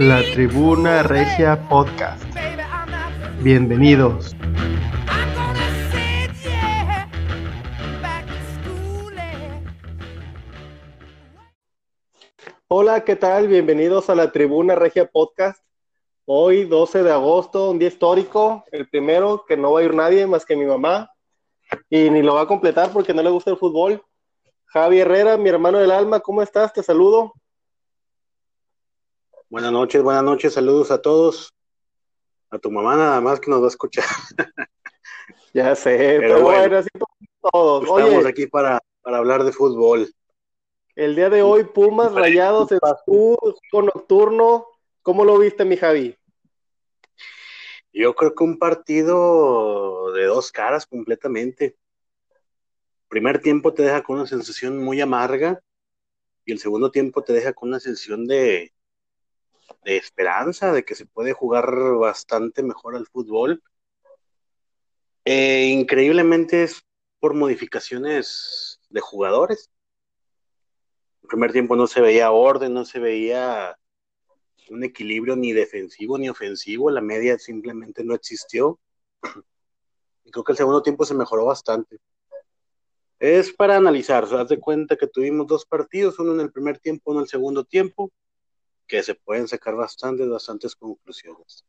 La Tribuna Regia Podcast. Bienvenidos. Hola, ¿qué tal? Bienvenidos a la Tribuna Regia Podcast. Hoy, 12 de agosto, un día histórico, el primero que no va a ir nadie más que mi mamá y ni lo va a completar porque no le gusta el fútbol. Javi Herrera, mi hermano del alma, ¿cómo estás? Te saludo. Buenas noches, buenas noches, saludos a todos. A tu mamá nada más que nos va a escuchar. ya sé, pero, bueno, así todos. Estamos aquí para, para hablar de fútbol. El día de hoy, Pumas Rayados en juego nocturno. ¿Cómo lo viste, mi Javi? Yo creo que un partido de dos caras completamente. Primer tiempo te deja con una sensación muy amarga y el segundo tiempo te deja con una sensación de, de esperanza, de que se puede jugar bastante mejor al fútbol. Eh, increíblemente es por modificaciones de jugadores. El primer tiempo no se veía orden, no se veía un equilibrio ni defensivo ni ofensivo, la media simplemente no existió. Y creo que el segundo tiempo se mejoró bastante. Es para analizar, haz de cuenta que tuvimos dos partidos, uno en el primer tiempo, uno en el segundo tiempo, que se pueden sacar bastantes, bastantes conclusiones.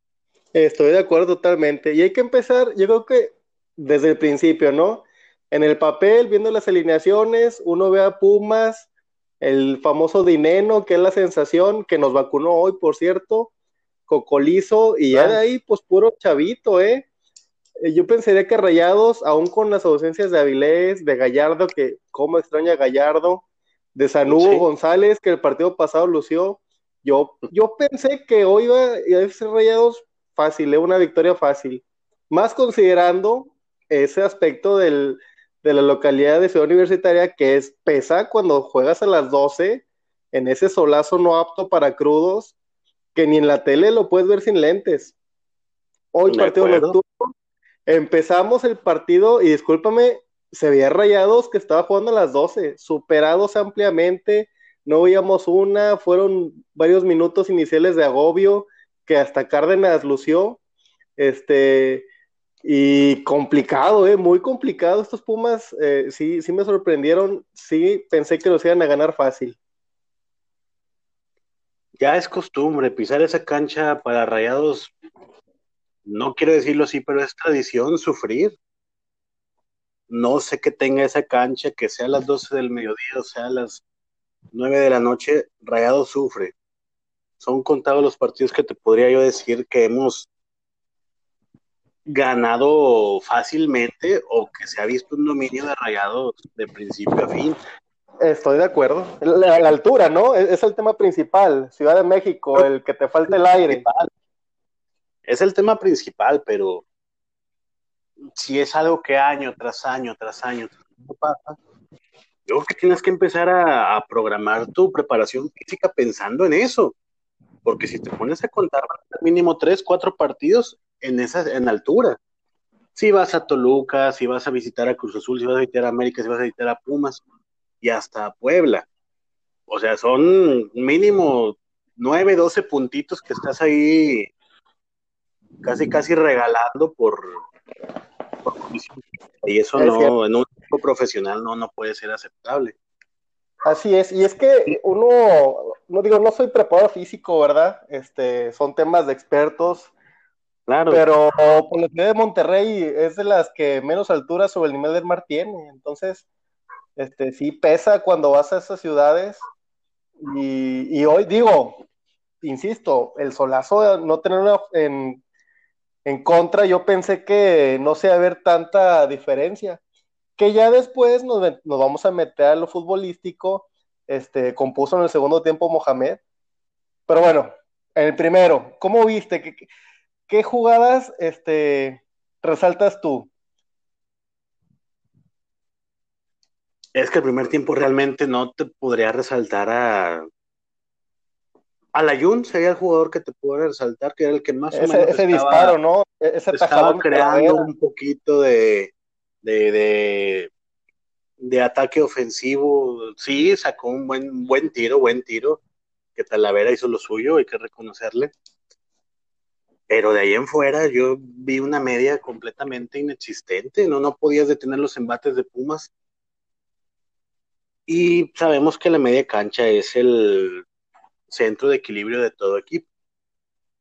Estoy de acuerdo totalmente. Y hay que empezar, yo creo que desde el principio, ¿no? En el papel, viendo las alineaciones, uno ve a Pumas, el famoso Dineno, que es la sensación, que nos vacunó hoy, por cierto, Cocolizo, y ya de ahí, pues puro chavito, ¿eh? ¿eh? Yo pensaría que Rayados, aún con las ausencias de Avilés, de Gallardo, que como extraña Gallardo, de Sanugo González, que el partido pasado lució, yo, yo pensé que hoy iba a ser Rayados fácil, ¿eh? una victoria fácil. Más considerando ese aspecto del, de la localidad de Ciudad Universitaria que es pesa cuando juegas a las 12 en ese solazo no apto para crudos, que ni en la tele lo puedes ver sin lentes. Hoy partido nocturno, empezamos el partido y discúlpame, se veía rayados que estaba jugando a las 12, superados ampliamente, no veíamos una, fueron varios minutos iniciales de agobio que hasta Cárdenas lució, este, y complicado, eh, muy complicado estos Pumas, eh, sí, sí me sorprendieron, sí pensé que los iban a ganar fácil. Ya es costumbre pisar esa cancha para rayados, no quiero decirlo así, pero es tradición sufrir. No sé que tenga esa cancha, que sea a las 12 del mediodía o sea a las 9 de la noche, Rayado sufre. Son contados los partidos que te podría yo decir que hemos ganado fácilmente o que se ha visto un dominio de Rayados de principio a fin. Estoy de acuerdo. La, altura, ¿no? Es, el tema principal. Ciudad de México, el que te falta el aire. Es el tema principal, pero si es algo que año tras año tras año pasa, yo creo que tienes que empezar a, programar tu preparación física pensando en eso. Porque si te pones a contar mínimo tres, cuatro partidos en esa en altura. Si vas a Toluca, si vas a visitar a Cruz Azul, si vas a visitar a América, si vas a visitar a Pumas y hasta Puebla. O sea, son mínimo nueve, doce puntitos que estás ahí casi, casi regalando por, por y eso no, en un equipo profesional no, no puede ser aceptable. Así es, y es que uno, no digo, no soy preparado físico, ¿verdad? Este, son temas de expertos, claro. Pero por la ciudad de Monterrey es de las que menos altura sobre el nivel del mar tiene, entonces, este, sí pesa cuando vas a esas ciudades, y, y hoy digo, insisto, el solazo de no tenerlo en en contra, yo pensé que no se iba a haber tanta diferencia. Que ya después nos, vamos a meter a lo futbolístico, este, compuso en el segundo tiempo Mohamed. Pero bueno, en el primero, ¿cómo viste? ¿Qué, qué jugadas este, resaltas tú? Es que el primer tiempo realmente no te podría resaltar a Alayun sería el jugador que te puedo resaltar, que era el que más o menos ese disparo, ¿no? E-, ese estaba creando un poquito de, de, de, ataque ofensivo. Sí, sacó un buen, buen tiro, buen tiro. que Talavera hizo lo suyo, hay que reconocerle. Pero de ahí en fuera yo vi una media completamente inexistente, no, no podías detener los embates de Pumas. Y sabemos que la media cancha es el centro de equilibrio de todo equipo.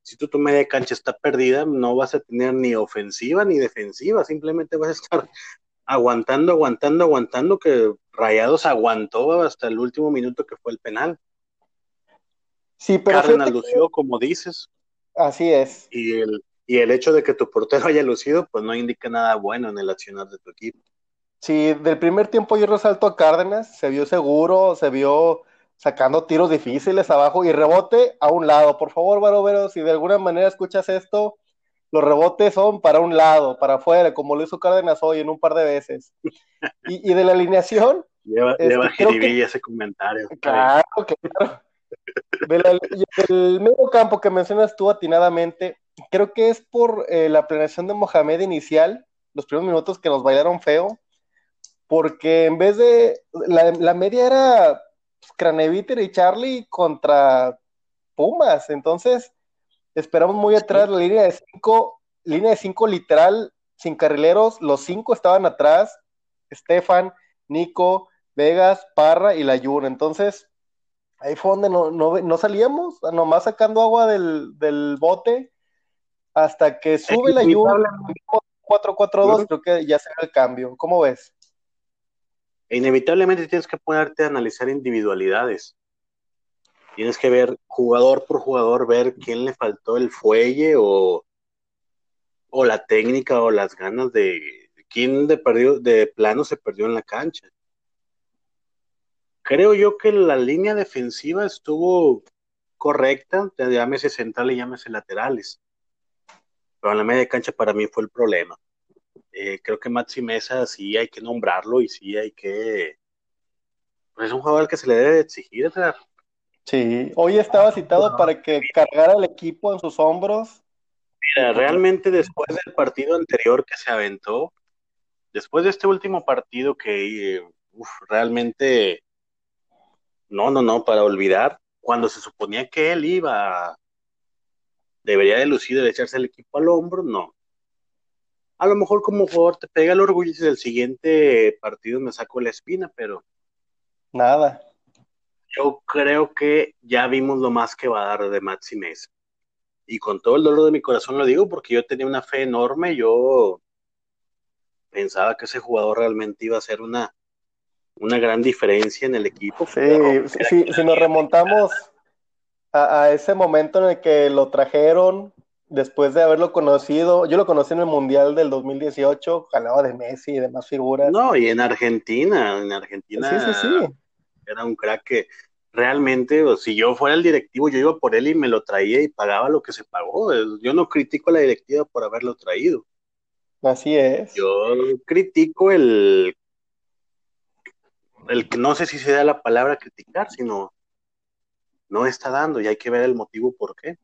Si tu, tu media cancha está perdida, no vas a tener ni ofensiva ni defensiva, simplemente vas a estar aguantando, aguantando, aguantando, que Rayados aguantó hasta el último minuto que fue el penal. Sí, pero Cárdenas lució, como dices. Así es. Y el, y el hecho de que tu portero haya lucido, pues no indica nada bueno en el accionar de tu equipo. Sí, del primer tiempo yo resalto a Cárdenas, se vio seguro, se vio sacando tiros difíciles abajo y rebote a un lado. Por favor, Barovero, si de alguna manera escuchas esto, los rebotes son para un lado, para afuera, como lo hizo Cárdenas hoy en un par de veces. Y, y de la alineación. Lleva, Este, lleva que- ese comentario. Claro, claro. De la- del medio campo que mencionas tú atinadamente, creo que es por eh, la planeación de Mohamed inicial, los primeros minutos que nos bailaron feo, porque en vez de. La, la media era Craneviter y Charlie contra Pumas, entonces esperamos muy atrás la línea de cinco, línea de cinco literal, sin carrileros, los cinco estaban atrás, Estefan, Nico, Vegas, Parra y Layun, entonces ahí fue donde no, no, no salíamos, nomás sacando agua del, del bote, hasta que sube la Layun, 4-4-2, creo que ya será el cambio, ¿cómo ves? Inevitablemente tienes que ponerte a analizar individualidades. Tienes que ver jugador por jugador, ver quién le faltó el fuelle o, o la técnica o las ganas de quién de, perdió, de plano se perdió en la cancha. Creo yo que la línea defensiva estuvo correcta, llámese central y llámese laterales. Pero en la media cancha para mí fue el problema. Eh, creo que Maxi Mesa sí hay que nombrarlo y sí hay que. Pues es un jugador al que se le debe exigir. Edgar. Sí, hoy estaba citado para que cargara el equipo en sus hombros. Mira, realmente después del partido anterior que se aventó, después de este último partido que eh, uf, realmente. No, no, no, para olvidar, cuando se suponía que él iba. Debería de lucir, de echarse el equipo al hombro, no. A lo mejor como jugador te pega el orgullo y el siguiente partido me saco la espina, pero Nada. yo creo que ya vimos lo más que va a dar de Maxi Mesa. Y con todo el dolor de mi corazón lo digo porque yo tenía una fe enorme, yo pensaba que ese jugador realmente iba a ser una, una gran diferencia en el equipo. Sí, sí, sí, si nos remontamos a, a ese momento en el que lo trajeron después de haberlo conocido, yo lo conocí en el Mundial del 2018, ganaba de Messi y demás figuras. No, y en Argentina, en Argentina Sí, sí, sí. era un crack que realmente, si yo fuera el directivo, yo iba por él y me lo traía y pagaba lo que se pagó. Yo no critico a la directiva por haberlo traído. Así es. Yo critico el, el que no sé si se da la palabra criticar, sino no está dando y hay que ver el motivo por qué.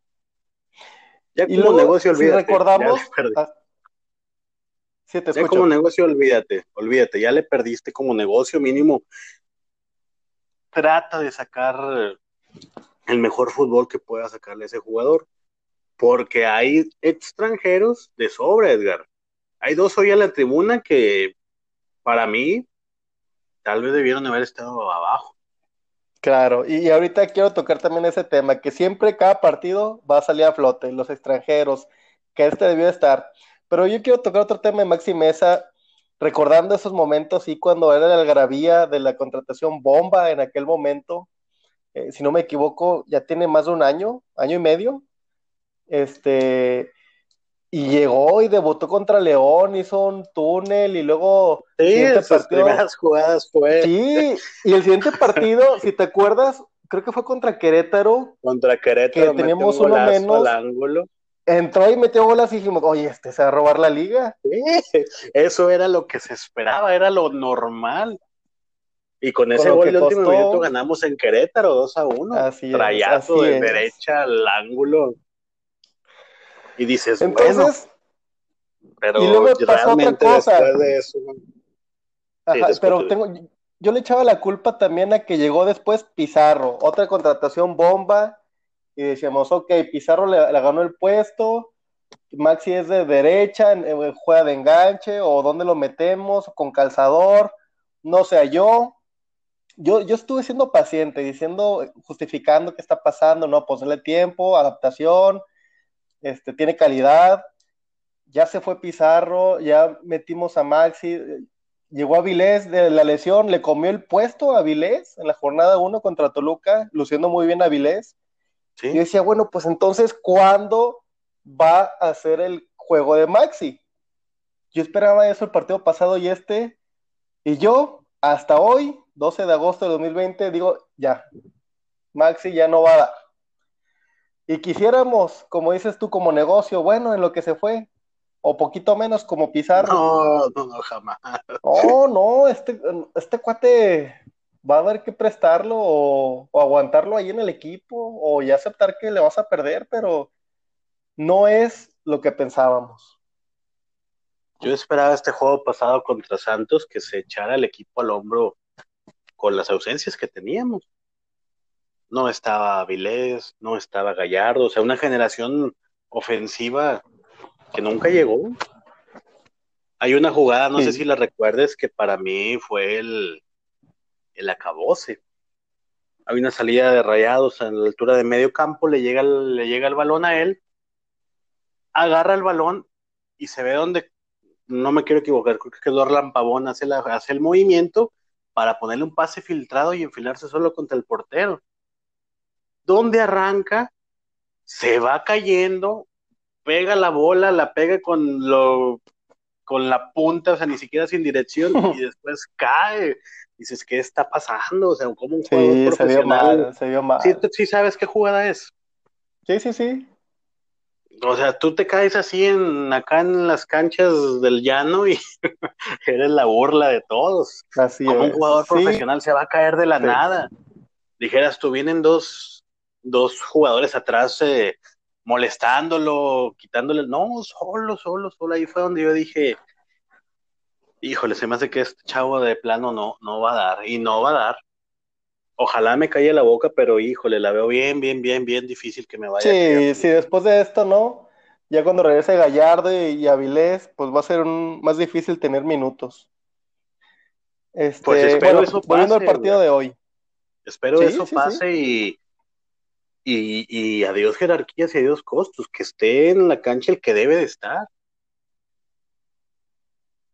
Ya Y como luego, negocio, si olvídate. recordamos, ya sí, te como negocio, olvídate, olvídate, ya le perdiste como negocio mínimo. Trata de sacar el mejor fútbol que pueda sacarle a ese jugador, porque hay extranjeros de sobra, Edgar. Hay dos hoy en la tribuna que para mí tal vez debieron haber estado abajo. Claro, y, ahorita quiero tocar también ese tema, que siempre cada partido va a salir a flote, los extranjeros, que este debió estar. Pero yo quiero tocar otro tema de Maxi Mesa, recordando esos momentos, y cuando era la algarabía de la contratación bomba en aquel momento, eh, si no me equivoco, ya tiene más de un año, año y medio, este, y llegó y debutó contra León, hizo un túnel y luego Sí, sus partido- primeras jugadas fue Sí, y el siguiente partido, si te acuerdas, creo que fue contra Querétaro, contra Querétaro, que teníamos un uno menos. al ángulo. entró y metió bolas y dijimos, oye, este se va a robar la liga. Sí, eso era lo que se esperaba, era lo normal. Y con ese lo gol de último minuto ganamos en Querétaro 2 a 1. Así es, Trayazo así de es. derecha al ángulo. Y dices, bueno, Entonces, pero y luego pasó otra cosa. de eso. ajá, pero tengo, yo le echaba la culpa también a que llegó después Pizarro, otra contratación bomba, y decíamos, ok, Pizarro le, ganó el puesto, Maxi es de derecha, juega de enganche, o dónde lo metemos, con calzador, no sé, yo, yo, yo estuve siendo paciente, diciendo, justificando qué está pasando, no, ponerle tiempo, adaptación, este, tiene calidad, ya se fue Pizarro, ya metimos a Maxi, llegó a Vilés de la lesión, le comió el puesto a Vilés en la jornada 1 contra Toluca, luciendo muy bien a Vilés. Y decía, bueno, pues entonces, ¿cuándo va a ser el juego de Maxi? Yo esperaba eso el partido pasado y este, y yo, hasta hoy, 12 de agosto de 2020, digo, ya, Maxi ya no va a dar. Y quisiéramos, como dices tú, como negocio, bueno, en lo que se fue, o poquito menos como Pizarro. No, no, no, jamás. No, no, este, este cuate va a haber que prestarlo o, aguantarlo ahí en el equipo o ya aceptar que le vas a perder, pero no es lo que pensábamos. Yo esperaba este juego pasado contra Santos que se echara el equipo al hombro con las ausencias que teníamos. No estaba Vilés, no estaba Gallardo, o sea, una generación ofensiva que nunca llegó. Hay una jugada, no sé si la recuerdes, que para mí fue el, el acabose. Hay una salida de rayados a la altura de medio campo, le llega, el, le llega el balón a él, agarra el balón y se ve donde, no me quiero equivocar, creo que Dorlan Pavón hace, la, hace el movimiento para ponerle un pase filtrado y enfilarse solo contra el portero. Donde arranca, se va cayendo, pega la bola, la pega con lo con la punta, o sea, ni siquiera sin dirección, y después cae. Dices, ¿qué está pasando? O sea, como un juego profesional. Se vio mal, se vio mal. ¿Sí, sabes qué jugada es? Sí, sí, sí. O sea, tú te caes así en acá en las canchas del llano y eres la burla de todos. Así Como un jugador profesional se va a caer de la nada. Dijeras, tú vienen dos, dos jugadores atrás eh, molestándolo, quitándole, no, solo, solo, solo, ahí fue donde yo dije, híjole, se me hace que este chavo de plano no, no va a dar, y no va a dar. Ojalá me calle la boca, pero híjole, la veo bien, bien, bien, bien difícil que me vaya. Sí, sí, después de esto, ¿no? Ya cuando regrese Gallardo y, Avilés, pues va a ser un, más difícil tener minutos. Este, pues espero eso pase, volviendo al partido de hoy. Espero eso pase y y, y adiós jerarquías y adiós costos, que esté en la cancha el que debe de estar.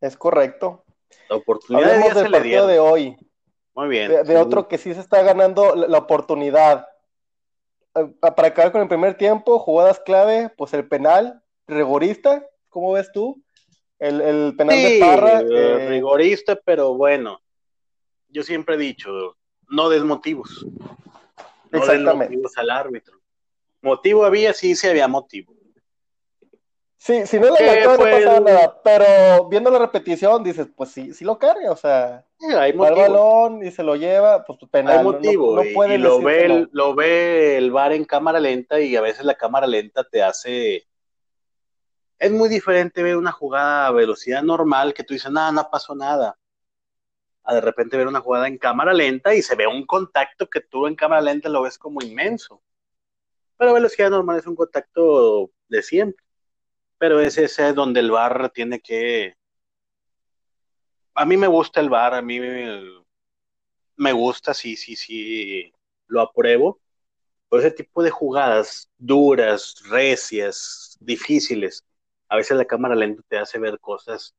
Es correcto. La oportunidad Hablemos del partido de hoy. Muy bien. De, otro que sí se está ganando la, oportunidad. Eh, para acabar con el primer tiempo, jugadas clave, pues el penal, rigorista, ¿cómo ves tú? El, penal de Parra. Eh, eh, rigorista, pero bueno, yo siempre he dicho, no desmotivos. Exactamente. motivos al árbitro. Motivo había, sí, sí había motivo. Sí, si no le marcó, no pasaba nada, pero viendo la repetición dices, pues sí, sí lo carga, o sea, hay el balón y se lo lleva, pues penal. Hay motivo, no, puede y, lo, ve el, lo ve el VAR en cámara lenta y a veces la cámara lenta te hace... Es muy diferente ver una jugada a velocidad normal que tú dices, nada, no pasó nada a de repente ver una jugada en cámara lenta y se ve un contacto que tú en cámara lenta lo ves como inmenso. Pero velocidad normal es un contacto de siempre. Pero es ese donde el bar tiene que... A mí me gusta el bar, a mí me gusta, sí, sí, sí, lo apruebo. Por ese tipo de jugadas duras, recias, difíciles, a veces la cámara lenta te hace ver cosas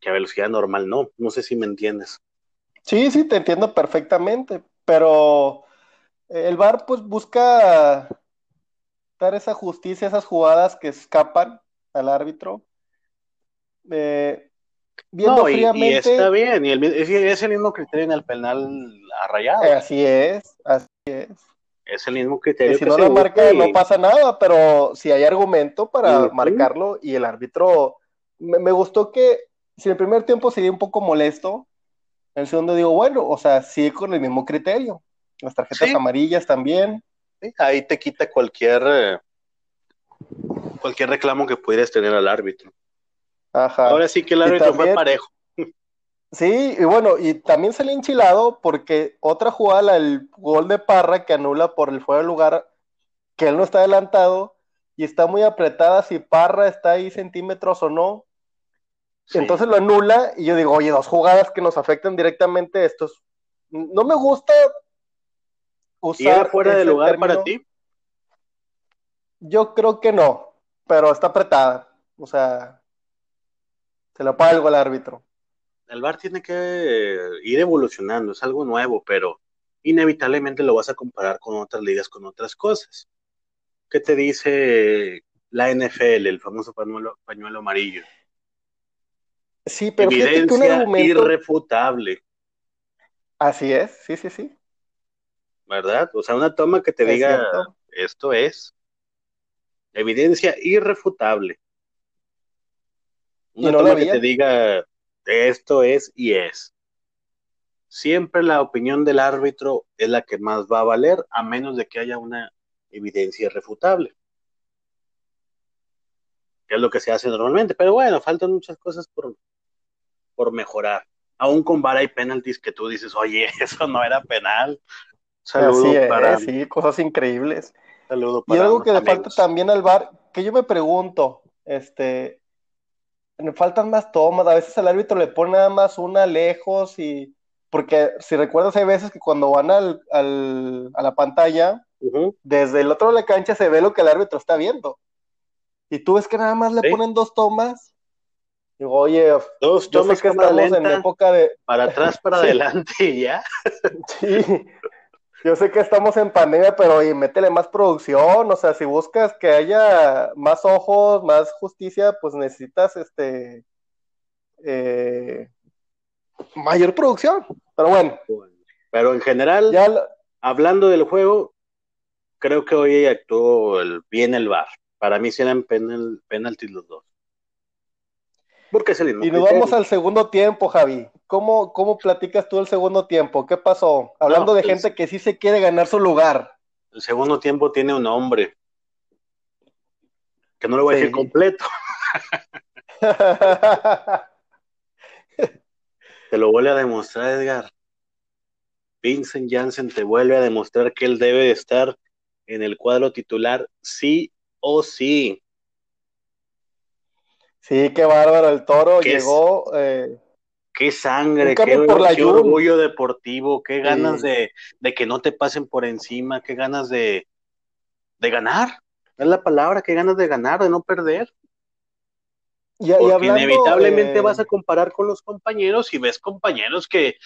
que a velocidad normal no. No sé si me entiendes. Sí, sí, te entiendo perfectamente, pero el VAR pues busca dar esa justicia, esas jugadas que escapan al árbitro. Eh, viendo fríamente. Y está bien, y es, el mismo criterio en el penal arrayado. así es, así es. Es el mismo criterio. Que si no la marca, no pasa nada, pero si hay argumento para marcarlo y el árbitro. me, gustó que si el primer tiempo sería un poco molesto, el segundo digo, bueno, o sea, sigue con el mismo criterio. Las tarjetas amarillas también. ahí te quita cualquier eh, cualquier reclamo que pudieras tener al árbitro. Ajá. Ahora sí que el árbitro fue parejo. Sí, y bueno, y también salió enchilado porque otra jugada, el gol de Parra que anula por el fuera de lugar, que él no está adelantado y está muy apretada si Parra está ahí centímetros o no. Entonces lo anula y yo digo, oye, dos jugadas que nos afectan directamente estos. No me gusta usar. ¿Y era fuera de lugar para ti? Yo creo que no, pero está apretada. O sea, se lo paga algo al árbitro. El VAR tiene que ir evolucionando, es algo nuevo, pero inevitablemente lo vas a comparar con otras ligas, con otras cosas. ¿Qué te dice la NFL, el famoso pañuelo, pañuelo amarillo? Sí, pero Evidencia irrefutable. Así es, sí, sí, sí. ¿Verdad? O sea, una toma que te diga esto es evidencia irrefutable. Una toma que te diga esto es y es. Siempre la opinión del árbitro es la que más va a valer, a menos de que haya una evidencia irrefutable. Que es lo que se hace normalmente. Pero bueno, faltan muchas cosas por, por mejorar. Aún con vara y penalties que tú dices, oye, eso no era penal. Saludos para... sí, cosas increíbles. Saludo para y algo que le falta también al VAR, que yo me pregunto, este, faltan más tomas, a veces el árbitro le pone nada más una lejos y, porque si recuerdas hay veces que cuando van al, al a la pantalla, desde el otro de la cancha se ve lo que el árbitro está viendo. Y tú ves que nada más le ponen dos tomas Digo, oye, dos tomas que estamos en época de. Para atrás, para adelante y ya. sí. Yo sé que estamos en pandemia, pero oye, métele más producción. O sea, si buscas que haya más ojos, más justicia, pues necesitas este. Eh, mayor producción. Pero bueno. Pero en general, hablando del juego, creo que hoy actuó el, bien el VAR. Para mí sí eran penal, penaltis los dos. Porque es el mismo. Y nos vamos al segundo tiempo, Javi. ¿Cómo, ¿Cómo platicas tú el segundo tiempo? ¿Qué pasó? Hablando de gente que sí se quiere ganar su lugar. El segundo tiempo tiene un nombre. Que no lo voy a decir completo. te lo vuelve a demostrar, Edgar. Vincent Janssen te vuelve a demostrar que él debe estar en el cuadro titular sí o sí. Sí, qué bárbaro, el toro llegó. Eh, qué sangre, qué, orgullo deportivo, qué ganas de, que no te pasen por encima, qué ganas de, de ganar. Es la palabra, qué ganas de ganar, de no perder. Y, Porque inevitablemente vas a comparar con los compañeros y ves compañeros que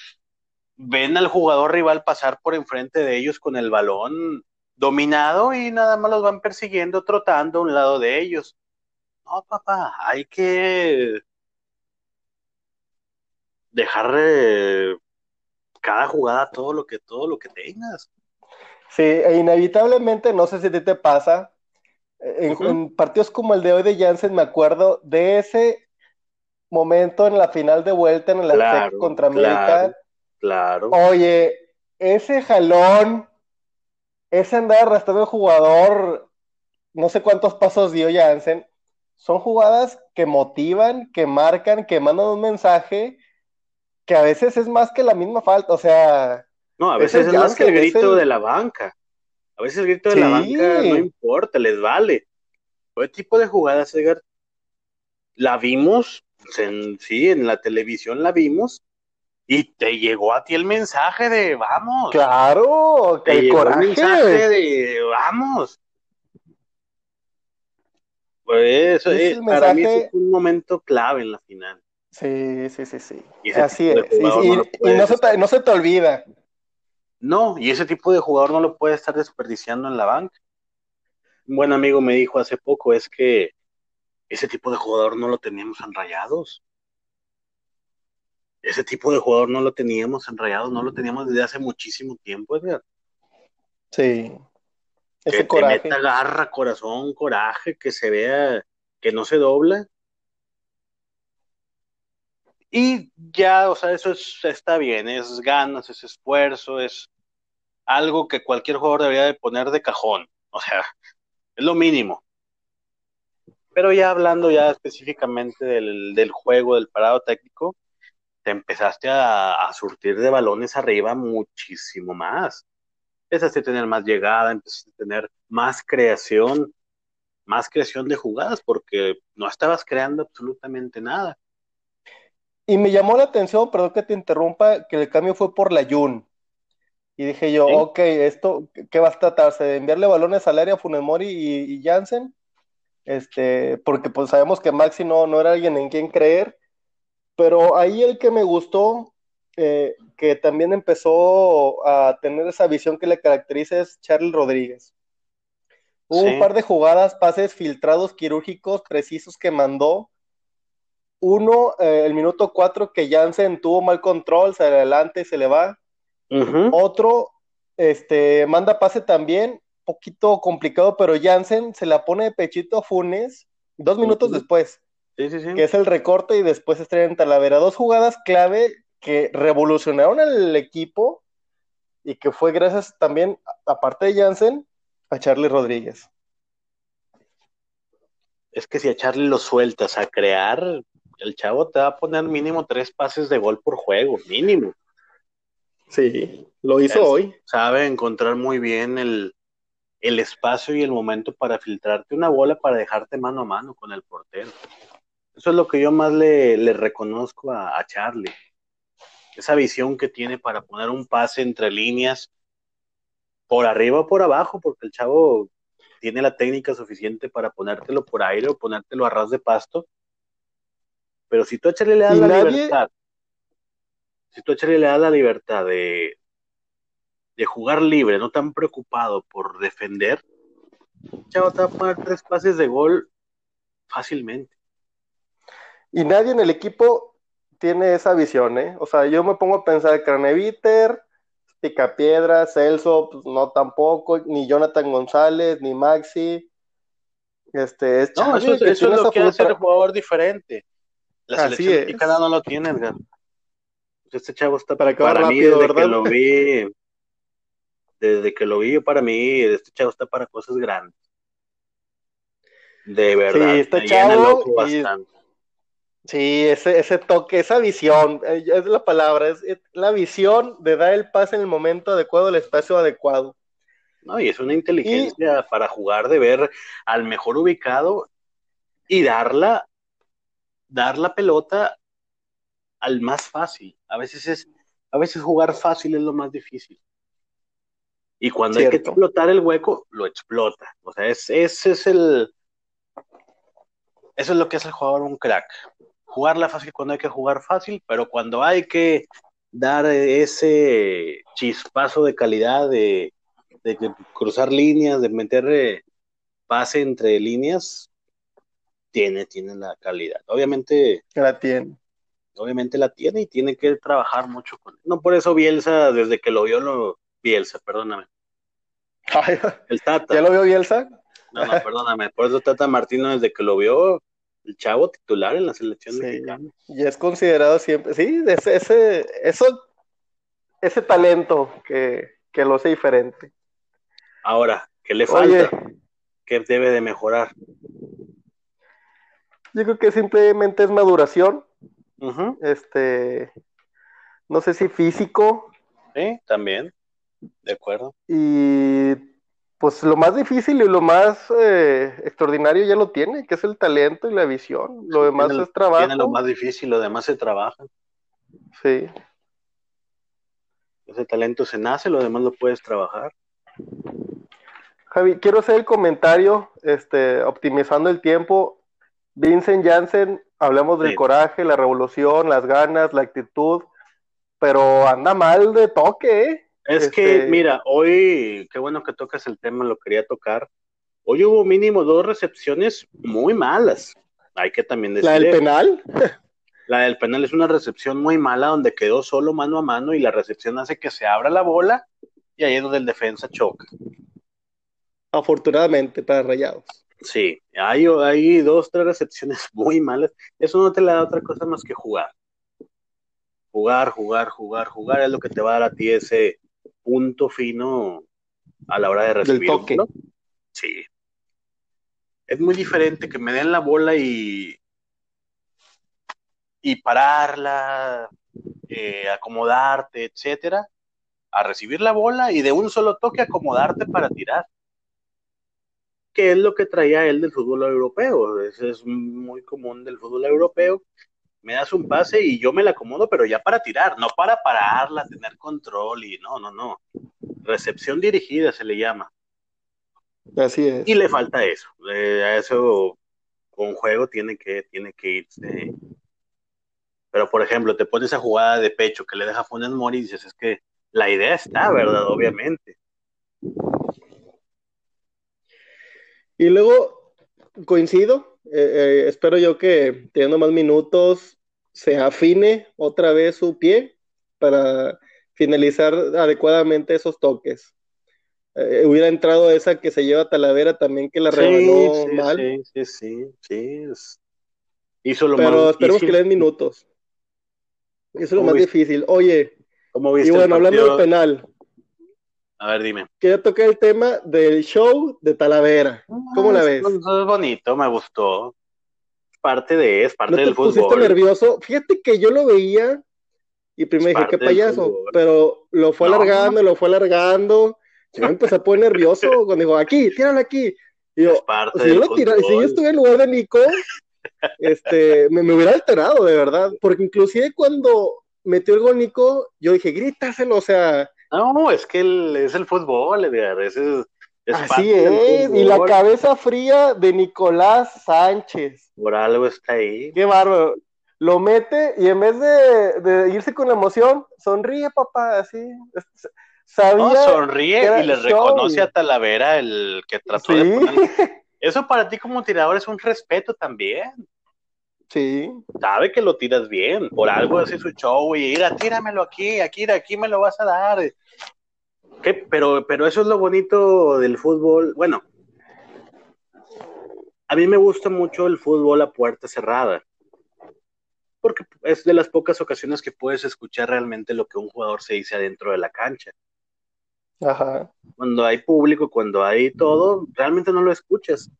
ven al jugador rival pasar por enfrente de ellos con el balón dominado y nada más los van persiguiendo, trotando a un lado de ellos. No, papá, hay que dejar cada jugada todo lo que todo lo que tengas. Sí, e inevitablemente, no sé si a ti te pasa, en, partidos como el de hoy de Janssen me acuerdo de ese momento en la final de vuelta en el claro, contra América. Claro. Oye, ese jalón, ese andar arrastrando el jugador, no sé cuántos pasos dio Janssen, son jugadas que motivan, que marcan, que mandan un mensaje que a veces es más que la misma falta, o sea... No, a veces es, más que el grito de la banca. A veces el grito de la banca no importa, les vale. ¿Qué tipo de jugadas, Edgar? La vimos, sí, en la televisión la vimos, y te llegó a ti el mensaje de vamos. Claro, que el coraje. El mensaje de vamos. Pues eso, para mí es un momento clave en la final. Sí, sí, sí, sí. Así es. Y, no, se te, no, se te, olvida. No, y ese tipo de jugador no lo puede estar desperdiciando en la banca. Un buen amigo me dijo hace poco es que ese tipo de jugador no lo teníamos en rayados. Ese tipo de jugador no lo teníamos en rayados, no lo teníamos desde hace muchísimo tiempo, Edgar. Sí que te meta garra, corazón, coraje, que se vea que no se dobla. Y ya, o sea, eso está bien, es ganas, es esfuerzo, es algo que cualquier jugador debería de poner de cajón. O sea, es lo mínimo. Pero ya hablando ya específicamente del, del juego, del parado técnico, te empezaste a, surtir de balones arriba muchísimo más. Empezaste a tener más llegada, empezaste a tener más creación, más creación de jugadas, porque no estabas creando absolutamente nada. Y me llamó la atención, perdón que te interrumpa, que el cambio fue por la Jun. Y dije yo, ok, esto, ¿qué va a tratarse? ¿De enviarle balones al área a Funemori y, y Jansen? Este, porque pues sabemos que Maxi no, no era alguien en quien creer. Pero ahí el que me gustó, eh, que también empezó a tener esa visión que le caracteriza es Charles Rodríguez. Hubo un par de jugadas, pases filtrados quirúrgicos precisos que mandó. Uno, eh, el minuto cuatro, que Jansen tuvo mal control, se adelante y se le va. Otro, este, manda pase también, poquito complicado, pero Jansen se la pone de pechito a Funes dos minutos después. Que es el recorte y después estrella en Talavera. Dos jugadas clave que revolucionaron al equipo y que fue gracias también, aparte de Jansen, a Charlie Rodríguez. Es que si a Charlie lo sueltas a crear, el chavo te va a poner mínimo tres pases de gol por juego, mínimo. Sí, lo hizo hoy. Sabe encontrar muy bien el, espacio y el momento para filtrarte una bola para dejarte mano a mano con el portero. Eso es lo que yo más le, reconozco a, Charlie. Esa visión que tiene para poner un pase entre líneas, por arriba o por abajo, porque el chavo tiene la técnica suficiente para ponértelo por aire o ponértelo a ras de pasto. Pero si tú a Charlie le das la libertad, si tú a Charlie le das la libertad de, de jugar libre, no tan preocupado por defender, el chavo te va a poner tres pases de gol fácilmente. Y nadie en el equipo tiene esa visión, ¿eh? O sea, yo me pongo a pensar, Craneviter, Picapiedra, Celso, pues no tampoco, ni Jonathan González, ni Maxi. Este, es no, eso, es lo que hace el jugador diferente. La selección mexicana no lo tiene, Edgar. Este chavo está para, para mí desde que lo vi, desde que lo vi para mí, este chavo está para cosas grandes. De verdad. Sí, este chavo bastante. Sí, ese, ese toque, esa visión, eh, es la palabra, es, la visión de dar el pase en el momento adecuado, el espacio adecuado. No, y es una inteligencia para jugar, de ver al mejor ubicado y darla, dar la pelota al más fácil. A veces es, a veces jugar fácil es lo más difícil. Y cuando hay que explotar el hueco, lo explota. O sea, es, ese es el, eso es lo que es el jugador un crack jugarla fácil cuando hay que jugar fácil, pero cuando hay que dar ese chispazo de calidad, de, cruzar líneas, de meter eh, pase entre líneas, tiene, tiene la calidad. Obviamente. La tiene. Obviamente la tiene y tiene que trabajar mucho con él. No por eso Bielsa, desde que lo vio, lo. Bielsa, perdóname. el Tata. ¿Ya lo vio Bielsa? No, no, perdóname. Por eso Tata Martino, desde que lo vio, el chavo titular en la selección mexicana. Y es considerado siempre, sí, ese, ese, eso, ese talento que, lo hace diferente. Ahora, ¿qué le falta? ¿Qué debe de mejorar? Yo creo que simplemente es maduración. Este, no sé si físico. Sí, también. De acuerdo. Y pues lo más difícil y lo más eh, extraordinario ya lo tiene, que es el talento y la visión. Lo demás es trabajo. Tiene lo más difícil, lo demás se trabaja. Sí. Ese talento se nace, lo demás lo puedes trabajar. Javi, quiero hacer el comentario, este, optimizando el tiempo. Vincent Janssen, hablamos del coraje, la revolución, las ganas, la actitud, pero anda mal de toque, ¿eh? Es que, este, mira, hoy, qué bueno que tocas el tema, lo quería tocar. Hoy hubo mínimo dos recepciones muy malas. Hay que también decir. ¿La del penal? La del penal es una recepción muy mala donde quedó solo mano a mano y la recepción hace que se abra la bola y ahí es donde el defensa choca. Afortunadamente para Rayados. Sí, hay, hay dos, tres recepciones muy malas. Eso no te le da otra cosa más que jugar. Jugar, jugar, jugar, jugar es lo que te va a dar a ti ese, punto fino a la hora de recibir. toque. Sí. Es muy diferente que me den la bola y, y pararla, eh, acomodarte, etcétera, a recibir la bola y de un solo toque acomodarte para tirar. Que es lo que traía él del fútbol europeo. Eso es muy común del fútbol europeo. Me das un pase y yo me la acomodo, pero ya para tirar, no para pararla, tener control y no, no, no. Recepción dirigida se le llama. Así es. Y le falta eso. Eh, a eso con juego tiene que, tiene que irse. Pero, por ejemplo, te pones a jugada de pecho que le deja Funes Mori y dices, es que la idea está, ¿verdad? Obviamente. Y luego, coincido, eh, eh, espero yo que teniendo más minutos se afine otra vez su pie para finalizar adecuadamente esos toques. Eh, hubiera entrado esa que se lleva Talavera también que la rebanó mal. Sí, sí, sí, Hizo lo Pero esperemos que le den minutos. Eso es lo más difícil. Oye, y bueno, hablando del penal. A ver, dime. Quería tocar el tema del show de Talavera. ¿Cómo la ah, ves? Es bonito, me gustó. Parte de, es parte ¿No del fútbol. pusiste nervioso? Fíjate que yo lo veía y primero dije, qué payaso, pero lo fue alargando, lo fue alargando yo me empecé a poner nervioso cuando dijo, aquí, tíralo aquí. Y yo, si, yo lo si yo estuviera en lugar de Nico, este, me, me, hubiera alterado, de verdad. Porque inclusive cuando metió el gol Nico, yo dije, grítaselo, o sea. No, es que es el fútbol, Edgar, es, es Así es, y la cabeza fría de Nicolás Sánchez. Por algo está ahí. Qué bárbaro. Lo mete y en vez de, de irse con la emoción, sonríe, papá, así sonríe y le reconoce a Talavera el que trató de poner. Eso para ti como tirador es un respeto también. Sí. Sabe que lo tiras bien, por algo hace su show y mira, tíramelo aquí, aquí, aquí me lo vas a dar. Pero, pero eso es lo bonito del fútbol. Bueno, a mí me gusta mucho el fútbol a puerta cerrada, porque es de las pocas ocasiones que puedes escuchar realmente lo que un jugador se dice adentro de la cancha. Cuando hay público, cuando hay todo, realmente no lo escuchas.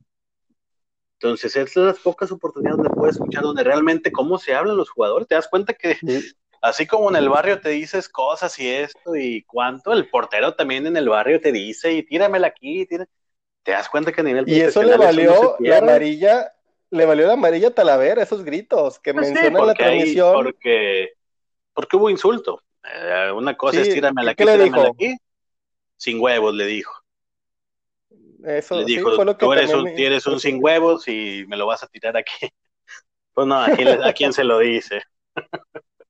Entonces, es de las pocas oportunidades donde puedes escuchar, donde realmente cómo se hablan los jugadores. Te das cuenta que, así como en el barrio te dices cosas y esto y cuánto, el portero también en el barrio te dice y tíramela aquí, te das cuenta que a nivel Y eso le valió la amarilla, le valió la amarilla Talavera, esos gritos que pues mencionan la transmisión. porque, porque hubo insulto. Eh, una cosa es tíramela aquí, tíramela aquí sin huevos, le dijo. Eso le dijo, fue lo que tú eres un, tienes un sin huevos y me lo vas a tirar aquí. Pues no, ¿a quién, se lo dice?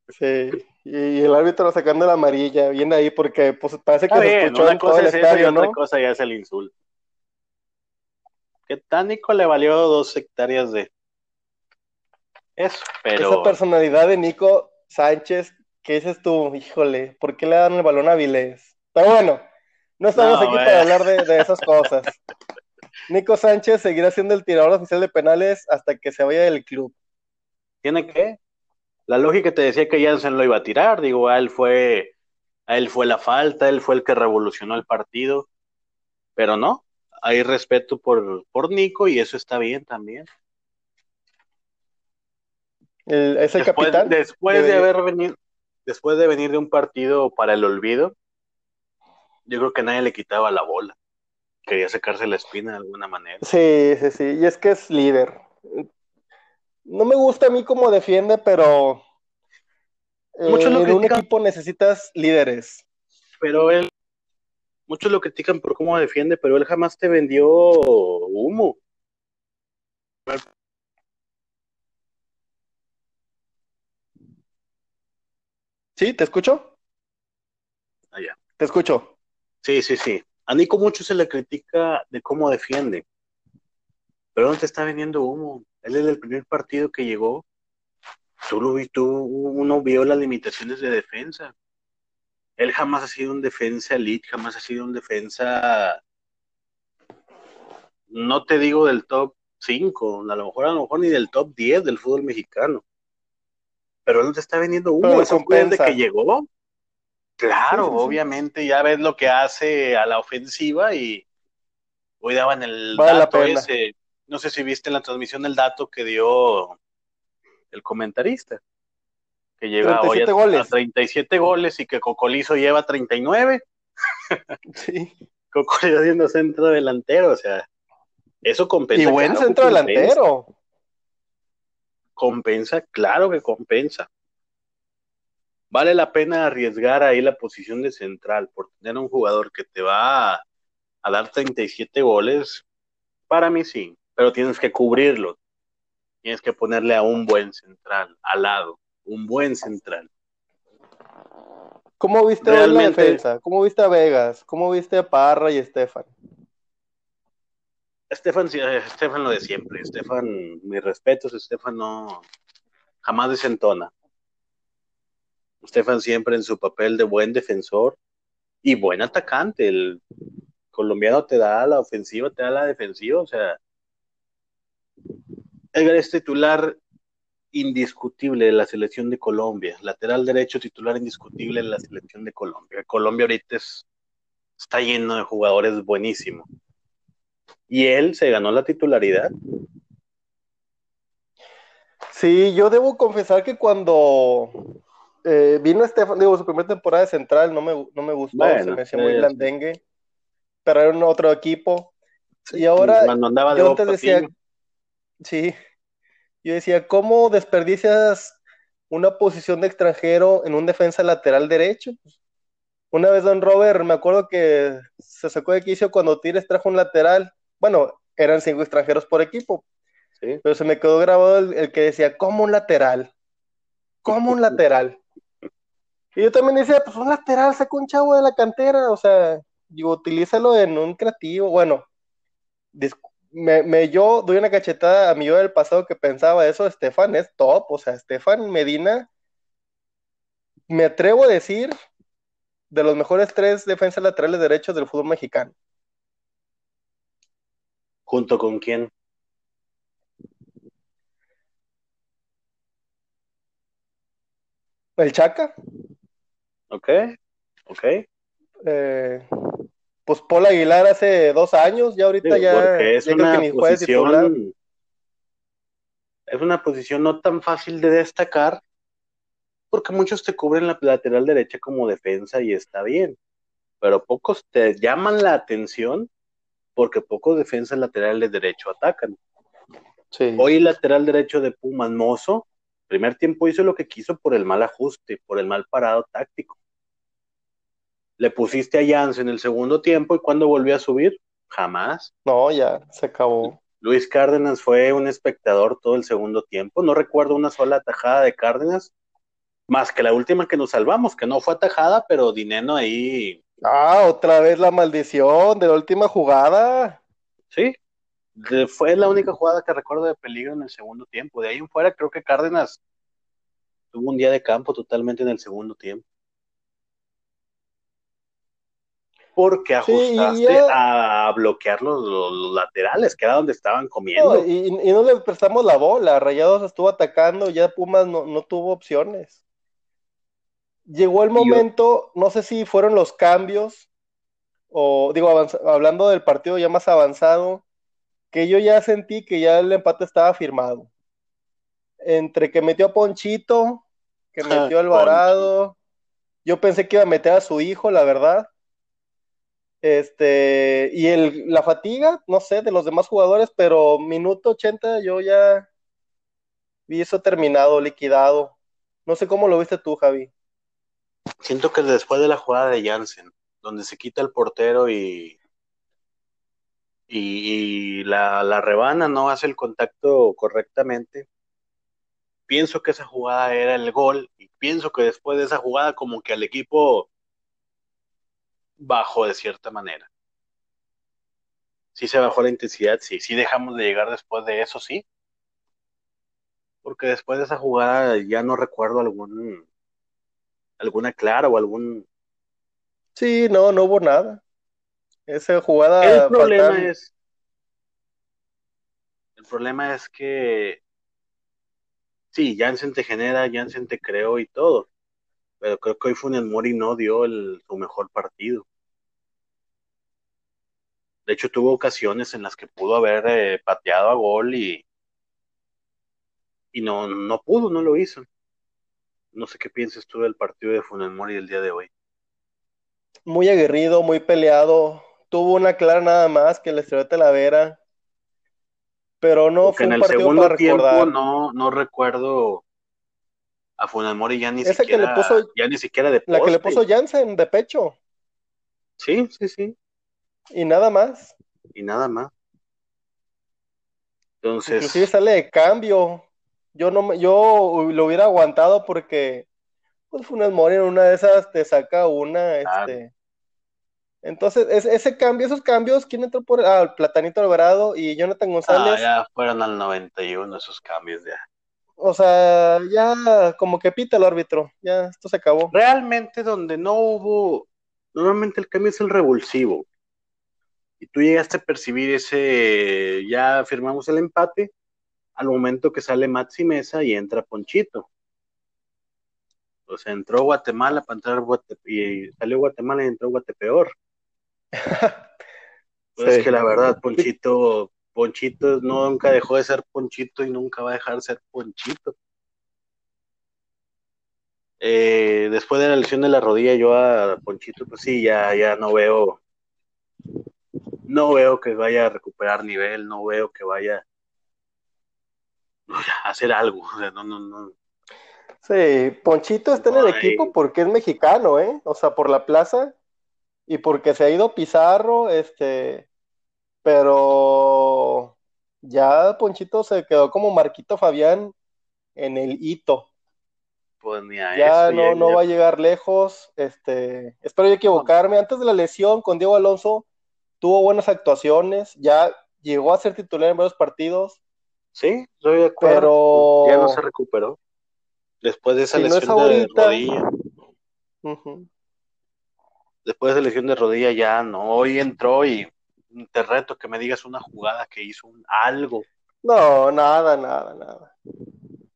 Sí, y el árbitro sacando la amarilla, viene ahí porque pues, parece que se escuchó una cosa es estadio, y otra cosa ya es el insulto. Que Tánico le valió dos hectáreas de eso, pero... Esa personalidad de Nico Sánchez, ¿qué dices tú? Híjole, ¿por qué le dan el balón a Vilés? Pero bueno, no estamos aquí para hablar de, esas cosas. Nico Sánchez seguirá siendo el tirador oficial de penales hasta que se vaya del club. ¿Tiene que? La lógica te decía que Jansen lo iba a tirar, digo, a él fue, a él fue la falta, él fue el que revolucionó el partido, pero no, hay respeto por, por Nico y eso está bien también. es el después, capitán. Después de haber venido, después de venir de un partido para el olvido, yo creo que nadie le quitaba la bola. Quería sacarse la espina de alguna manera. Sí, sí, sí. Y es que es líder. No me gusta a mí cómo defiende, pero muchos lo en un equipo necesitas líderes. Pero él, muchos lo critican por cómo defiende, pero él jamás te vendió humo. ¿Sí? ¿Te escucho? Allá. Ah, te escucho. Sí, sí, sí. A Nico mucho se le critica de cómo defiende, pero no te está vendiendo humo. Él es el primer partido que llegó. Tú lo vi, tú, uno vio las limitaciones de defensa. Él jamás ha sido un defensa elite, jamás ha sido un defensa, no te digo del top 5, a lo mejor, a lo mejor ni del top 10 del fútbol mexicano. Pero él no te está vendiendo humo, es un que llegó Claro, obviamente ya ves lo que hace a la ofensiva y hoy daban el dato ese, no sé si viste en la transmisión el dato que dio el comentarista, que llega hoy a, goles. 37 goles y que Cocolizo lleva 39. Sí. Cocolizo siendo centro delantero, o sea, eso compensa. Y buen centro delantero. Compensa, claro que compensa. Vale la pena arriesgar ahí la posición de central por tener un jugador que te va a, a dar 37 goles. Para mí sí, pero tienes que cubrirlo. Tienes que ponerle a un buen central al lado un buen central. ¿Cómo viste la defensa? ¿Cómo viste a Vegas? ¿Cómo viste a Parra y Estefan? Estefan, Estefan lo de siempre. Estefan, mis respetos, Estefan no jamás desentona. Estefan siempre en su papel de buen defensor y buen atacante. El colombiano te da la ofensiva, te da la defensiva, o sea, Edgar es titular indiscutible de la selección de Colombia, lateral derecho titular indiscutible de la selección de Colombia. Colombia ahorita está lleno de jugadores buenísimos. Y él se ganó la titularidad. Sí, yo debo confesar que cuando eh, vino Estefan, digo, su primera temporada de central no me, no me gustó, se me hacía muy blandengue, pero era un otro equipo. y ahora, yo antes decía, sí, yo decía, ¿cómo desperdicias una posición de extranjero en un defensa lateral derecho? Una vez Don Robert, me acuerdo que se sacó de quicio cuando Tires trajo un lateral. Bueno, eran cinco extranjeros por equipo. Pero se me quedó grabado el, que decía, ¿cómo un lateral? ¿Cómo un lateral? Y yo también decía, pues un lateral, saca un chavo de la cantera, o sea, y utilízalo en un creativo. Bueno, me, yo doy una cachetada a mi yo del pasado que pensaba eso, Estefan es top, o sea, Estefan Medina, me atrevo a decir, de los mejores tres defensas laterales derechos del fútbol mexicano. ¿Junto con quién? El Chaca. Ok, ok. Eh, pues Paul Aguilar hace dos años, ya ahorita ya, es una posición, es una posición no tan fácil de destacar porque muchos te cubren la lateral derecha como defensa y está bien, pero pocos te llaman la atención porque pocos defensas laterales derecho atacan. Hoy el lateral derecho de Pumas Mozo, primer tiempo hizo lo que quiso por el mal ajuste, por el mal parado táctico le pusiste a Jans en el segundo tiempo y cuando volvió a subir, jamás. No, ya, se acabó. Luis Cárdenas fue un espectador todo el segundo tiempo. No recuerdo una sola atajada de Cárdenas, más que la última que nos salvamos, que no fue atajada, pero Dineno ahí. Ah, otra vez la maldición de la última jugada. Sí, fue la única jugada que recuerdo de peligro en el segundo tiempo. De ahí en fuera, creo que Cárdenas tuvo un día de campo totalmente en el segundo tiempo. Porque ajustaste a bloquear los, laterales, que era donde estaban comiendo. y, no le prestamos la bola, Rayados estuvo atacando, ya Pumas no, tuvo opciones. Llegó el momento, no sé si fueron los cambios, o digo, hablando del partido ya más avanzado, que yo ya sentí que ya el empate estaba firmado. Entre que metió a Ponchito, que metió a Alvarado, yo pensé que iba a meter a su hijo, la verdad este, y el, la fatiga, no sé, de los demás jugadores, pero minuto 80 yo ya vi eso terminado, liquidado. No sé cómo lo viste tú, Javi. Siento que después de la jugada de Jansen, donde se quita el portero y, y, la, la, rebana, no hace el contacto correctamente, pienso que esa jugada era el gol y pienso que después de esa jugada como que al equipo bajó de cierta manera. Sí se bajó la intensidad, sí, sí dejamos de llegar después de eso, sí. Porque después de esa jugada ya no recuerdo algún alguna clara o algún Sí, no, no hubo nada. Esa jugada El problema es El problema es que sí, Jansen te genera, Jansen te creó y todo. Pero creo que hoy Funes Mori no dio el, su mejor partido. De hecho, tuvo ocasiones en las que pudo haber eh, pateado a gol y, y no, no pudo, no lo hizo. No sé qué piensas tú del partido de Funes Mori el día de hoy. Muy aguerrido, muy peleado. Tuvo una clara nada más que le estrelló Talavera. Pero no Porque fue en un el partido segundo para tiempo recordar. no, no recuerdo a Funes Mori ya ni Esa que siquiera, le puso- ya ni siquiera de La que le poste. puso Jansen de pecho. Sí, sí, sí. Y nada más. Y nada más. Entonces, Inclusive sale de cambio. Yo no me- yo lo hubiera aguantado porque pues Funes Mori en una de esas te saca una, este. Entonces, es- ese cambio, esos cambios, ¿quién entró por ah, Platanito Alvarado y Jonathan ah, González? ya fueron al 91 esos cambios ya. O sea, ya como que pita el árbitro, ya esto se acabó. Realmente donde no hubo, normalmente el cambio es el revulsivo. Y tú llegaste a percibir ese, ya firmamos el empate, al momento que sale Maxi Mesa y entra Ponchito. O sea, entró Guatemala para entrar y salió Guatemala y entró Guatepeor. Pues Sí. es que la verdad, Ponchito, Ponchito nunca dejó de ser Ponchito y nunca va a dejar de ser Ponchito. Eh, después de la lesión de la rodilla, yo a Ponchito, pues sí, ya, ya no veo, no veo que vaya a recuperar nivel, no veo que vaya a hacer algo. O sea, no, no, no. Sí, Ponchito está en el equipo porque es mexicano, ¿eh? O sea, por la plaza y porque se ha ido Pizarro, este, pero ya Ponchito se quedó como Marquito Fabián en el hito. Pues ni a Ya eso no, llega. no va a llegar lejos. Este, espero yo equivocarme. Antes de la lesión con Diego Alonso tuvo buenas actuaciones, ya llegó a ser titular en varios partidos, Sí, estoy de acuerdo. pero Ya no se recuperó. Después de esa Si no es lesión de rodilla, después de esa lesión de rodilla ya no. Hoy entró y te reto que me digas una jugada que hizo un algo, no, nada, nada, nada.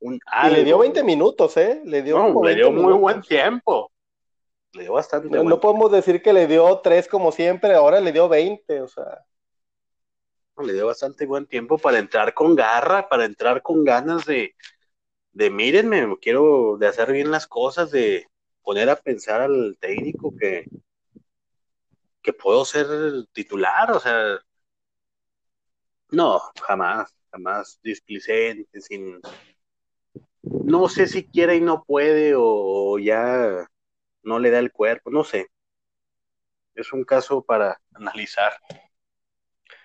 un Y algo. le dio 20 minutos, ¿eh? Le dio, No, le 20 dio muy minutos. buen tiempo. Le dio bastante No, no podemos decir que le dio 3 como siempre, ahora le dio 20, o sea. Le dio bastante buen tiempo para entrar con garra, para entrar con ganas de, de mírenme, quiero de hacer bien las cosas, de poner a pensar al técnico que, que puedo ser titular, o sea, no, jamás, jamás displicente, sin, no sé si quiere y no puede o ya no le da el cuerpo, no sé. Es un caso para analizar.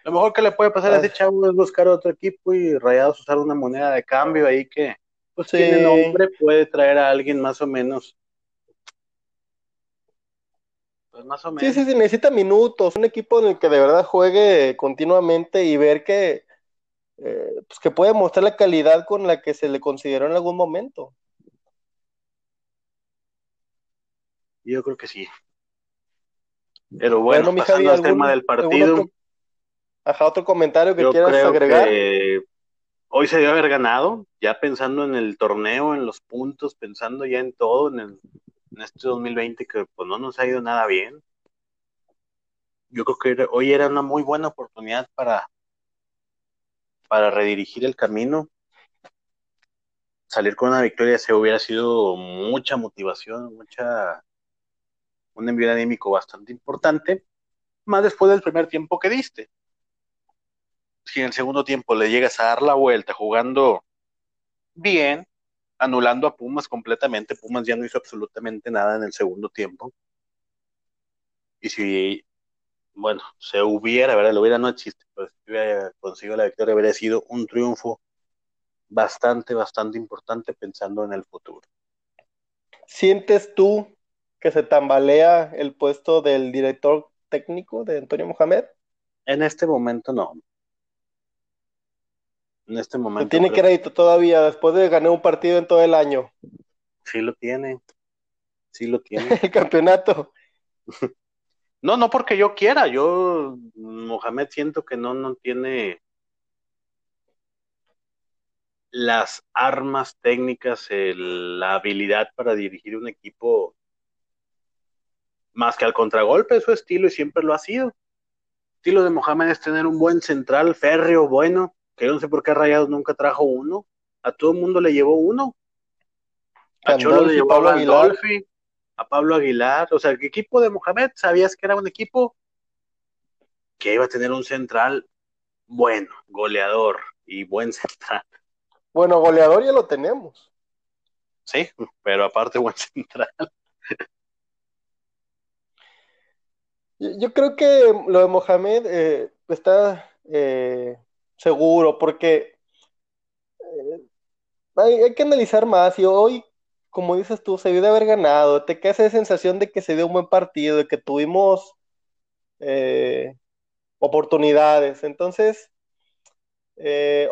Lo mejor que le puede pasar a ese chavo es buscar otro equipo y Rayados usar una moneda de cambio ahí que pues Sí. tiene nombre, puede traer a alguien más o menos. Pues más o Sí, menos. sí, sí, necesita minutos, un equipo en el que de verdad juegue continuamente y ver que, eh, pues que puede mostrar la calidad con la que se le consideró en algún momento. Yo creo que sí. Pero bueno, pasando Javi, al ¿algún- tema del partido, otro- Ajá, otro comentario que yo quieras creo agregar. que hoy se debe haber ganado, ya pensando en el torneo, en los puntos, pensando ya en todo, en, el- en este 2020 que pues no nos ha ido nada bien. Yo creo que era- hoy era una muy buena oportunidad para, para redirigir el camino. Salir con una victoria se hubiera sido mucha motivación, mucha un envío anímico bastante importante, más después del primer tiempo que diste. Si en el segundo tiempo le llegas a dar la vuelta jugando bien, anulando a Pumas completamente, Pumas ya no hizo absolutamente nada en el segundo tiempo. Y si, bueno, se hubiera, ¿verdad? Lo hubiera no existe, pero si hubiera conseguido la victoria, habría sido un triunfo bastante, bastante importante pensando en el futuro. ¿Sientes tú que se tambalea el puesto del director técnico de Antonio Mohamed? En este momento no. En este momento tiene creo crédito todavía después de ganar un partido en todo el año, Sí lo tiene. Sí lo tiene. el campeonato. No, no porque yo quiera. Yo, Mohamed, siento que no, no tiene las armas técnicas, el- la habilidad para dirigir un equipo más que al contragolpe, es su estilo y siempre lo ha sido. El estilo de Mohamed es tener un buen central férreo, bueno, que yo no sé por qué Rayados nunca trajo uno. A todo el mundo le llevó uno. A Cholo le llevó a Dolphy, a Pablo Aguilar. O sea, el equipo de Mohamed, sabías que era un equipo que iba a tener un central bueno, goleador y buen central. Bueno, goleador ya lo tenemos. Sí, pero aparte buen central. Yo, creo que lo de Mohamed eh, está eh, seguro porque eh, hay, que analizar más y hoy, como dices tú, se dio de haber ganado, te queda esa sensación de que se dio un buen partido, de que tuvimos oportunidades. Entonces,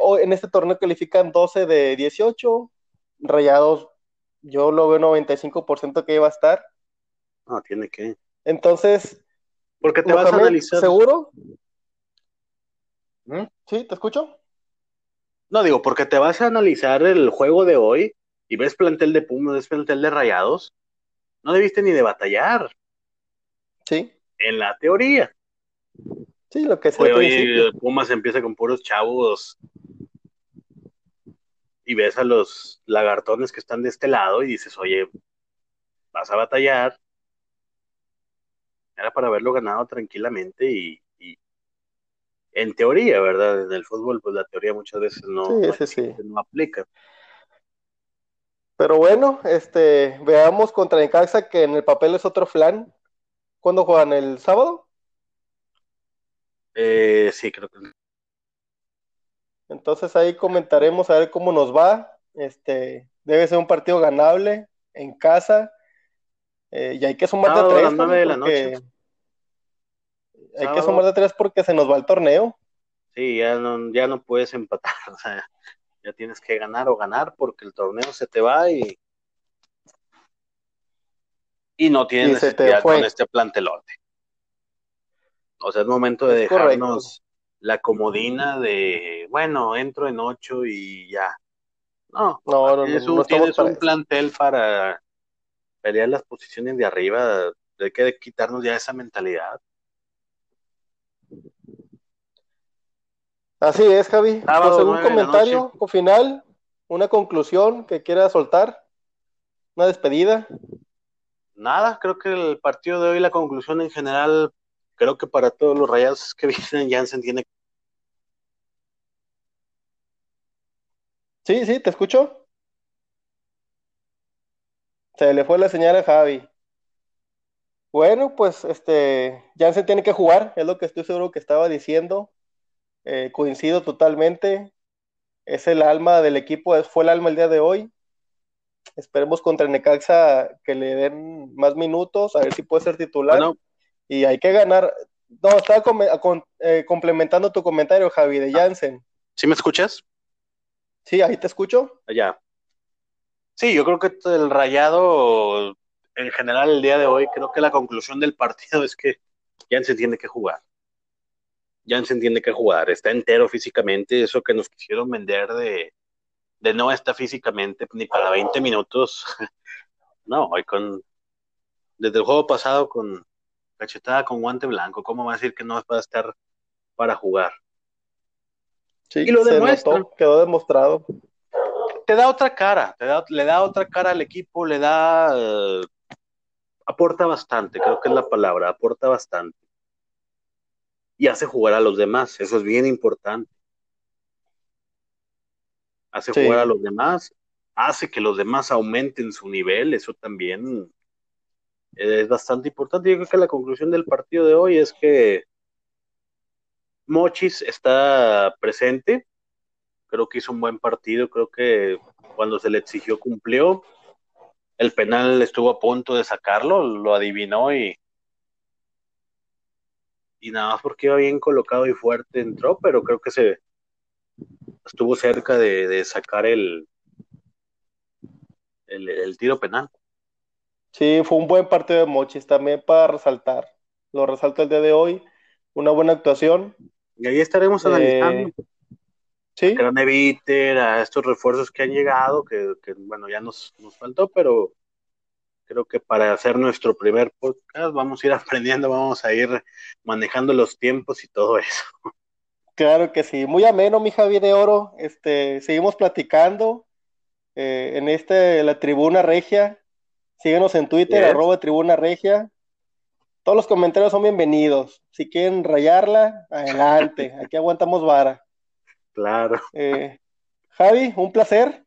hoy en este torneo califican 12 de 18, Rayados, yo lo veo 95% que iba a estar. No, tiene que. Entonces, porque te vas a analizar. ¿Seguro? ¿Mm? ¿Sí? ¿Te escucho? No, digo, porque te vas a analizar el juego de hoy y ves plantel de Pumas, ves plantel de Rayados. No debiste ni de batallar. Sí. En la teoría. Sí, lo que se Hoy Pumas empieza con puros chavos y ves a los lagartones que están de este lado y dices, oye, vas a batallar, era para haberlo ganado tranquilamente y, en teoría, ¿verdad? En el fútbol, pues la teoría muchas veces no, no, aplica. Pero bueno, este, veamos contra Necaxa que en el papel es otro flan. ¿Cuándo juegan? ¿El sábado? Eh, sí, creo que. Entonces ahí comentaremos a ver cómo nos va. Este, debe ser un partido ganable en casa. Eh, y hay que sumar de tres. de la noche. Hay que sumar de tres porque se nos va el torneo. Sí, ya no, ya no puedes empatar. O sea, ya tienes que ganar o ganar porque el torneo se te va y. Y no tienes necesidad con este plantelote. O sea, es momento de dejarnos la comodina de, bueno, entro en ocho y ya. No, no, no, no, tienes un plantel para pelear las posiciones de arriba, hay que quitarnos ya esa mentalidad. Así es, Javi. ¿Algún comentario o final? ¿Una conclusión que quiera soltar? ¿Una despedida? Nada, creo que el partido de hoy, la conclusión en general, creo que para todos los rayados que vienen, Jansen tiene. Sí, sí, te escucho. Se le fue la señal a Javi. Bueno, pues este, Jansen tiene que jugar, es lo que estoy seguro que estaba diciendo. Eh, coincido totalmente. Es el alma del equipo, fue el alma el día de hoy. Esperemos contra Necaxa que le den más minutos, a ver si puede ser titular. Y hay que ganar. No, estaba eh, complementando tu comentario, Javi, de ah. Jansen. ¿Sí me escuchas? Sí, ahí te escucho. Allá. Sí, yo creo que el rayado, en general, el día de hoy, creo que la conclusión del partido es que se tiene que jugar. se entiende que jugar, está entero físicamente, eso que nos quisieron vender de, de no está físicamente ni para 20 minutos. no, hoy con desde el juego pasado con cachetada con guante blanco, ¿cómo va a decir que no va a estar para jugar? Sí, y lo demuestra. quedó demostrado te da otra cara, le da otra cara al equipo, le da, eh, aporta bastante, creo que es la palabra, aporta bastante. Y hace jugar a los demás, eso es bien importante. Hace jugar a los demás, hace que los demás aumenten su nivel, eso también es bastante importante. Yo creo que la conclusión del partido de hoy es que Mochis está presente, creo que hizo un buen partido, creo que cuando se le exigió cumplió. El penal estuvo a punto de sacarlo, lo adivinó y y nada más porque iba bien colocado y fuerte entró, pero creo que se estuvo cerca de, sacar el, el, tiro penal. Sí, fue un buen partido de Mochis también para resaltar. Lo resalto el día de hoy. Una buena actuación. Y ahí estaremos analizando. Eh, ¿Sí? a a estos refuerzos que han llegado, que, bueno, ya nos, nos faltó, pero creo que para hacer nuestro primer podcast vamos a ir aprendiendo, vamos a ir manejando los tiempos y todo eso. Claro que sí, muy ameno, mi Javi de Oro. Este, seguimos platicando. eh, en este, la Tribuna Regia. Síguenos en Twitter, Yes. arroba Tribuna Regia. Todos los comentarios son bienvenidos. Si quieren rayarla, adelante. Aquí aguantamos vara. Claro. Eh, Javi, un placer.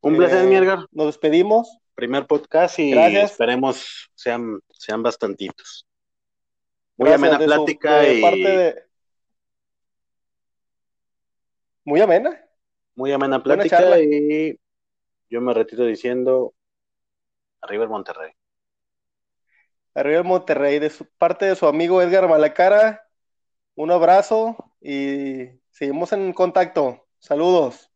Un placer, Eh, mi Edgar. Nos despedimos. Primer podcast y Gracias. esperemos sean, sean bastantitos. Muy Gracias amena su- plática y parte de- Muy amena. muy amena plática y yo me retiro diciendo arriba el Monterrey. Arriba el Monterrey, de su parte de su amigo Edgar Malacara. Un abrazo y seguimos en contacto. Saludos.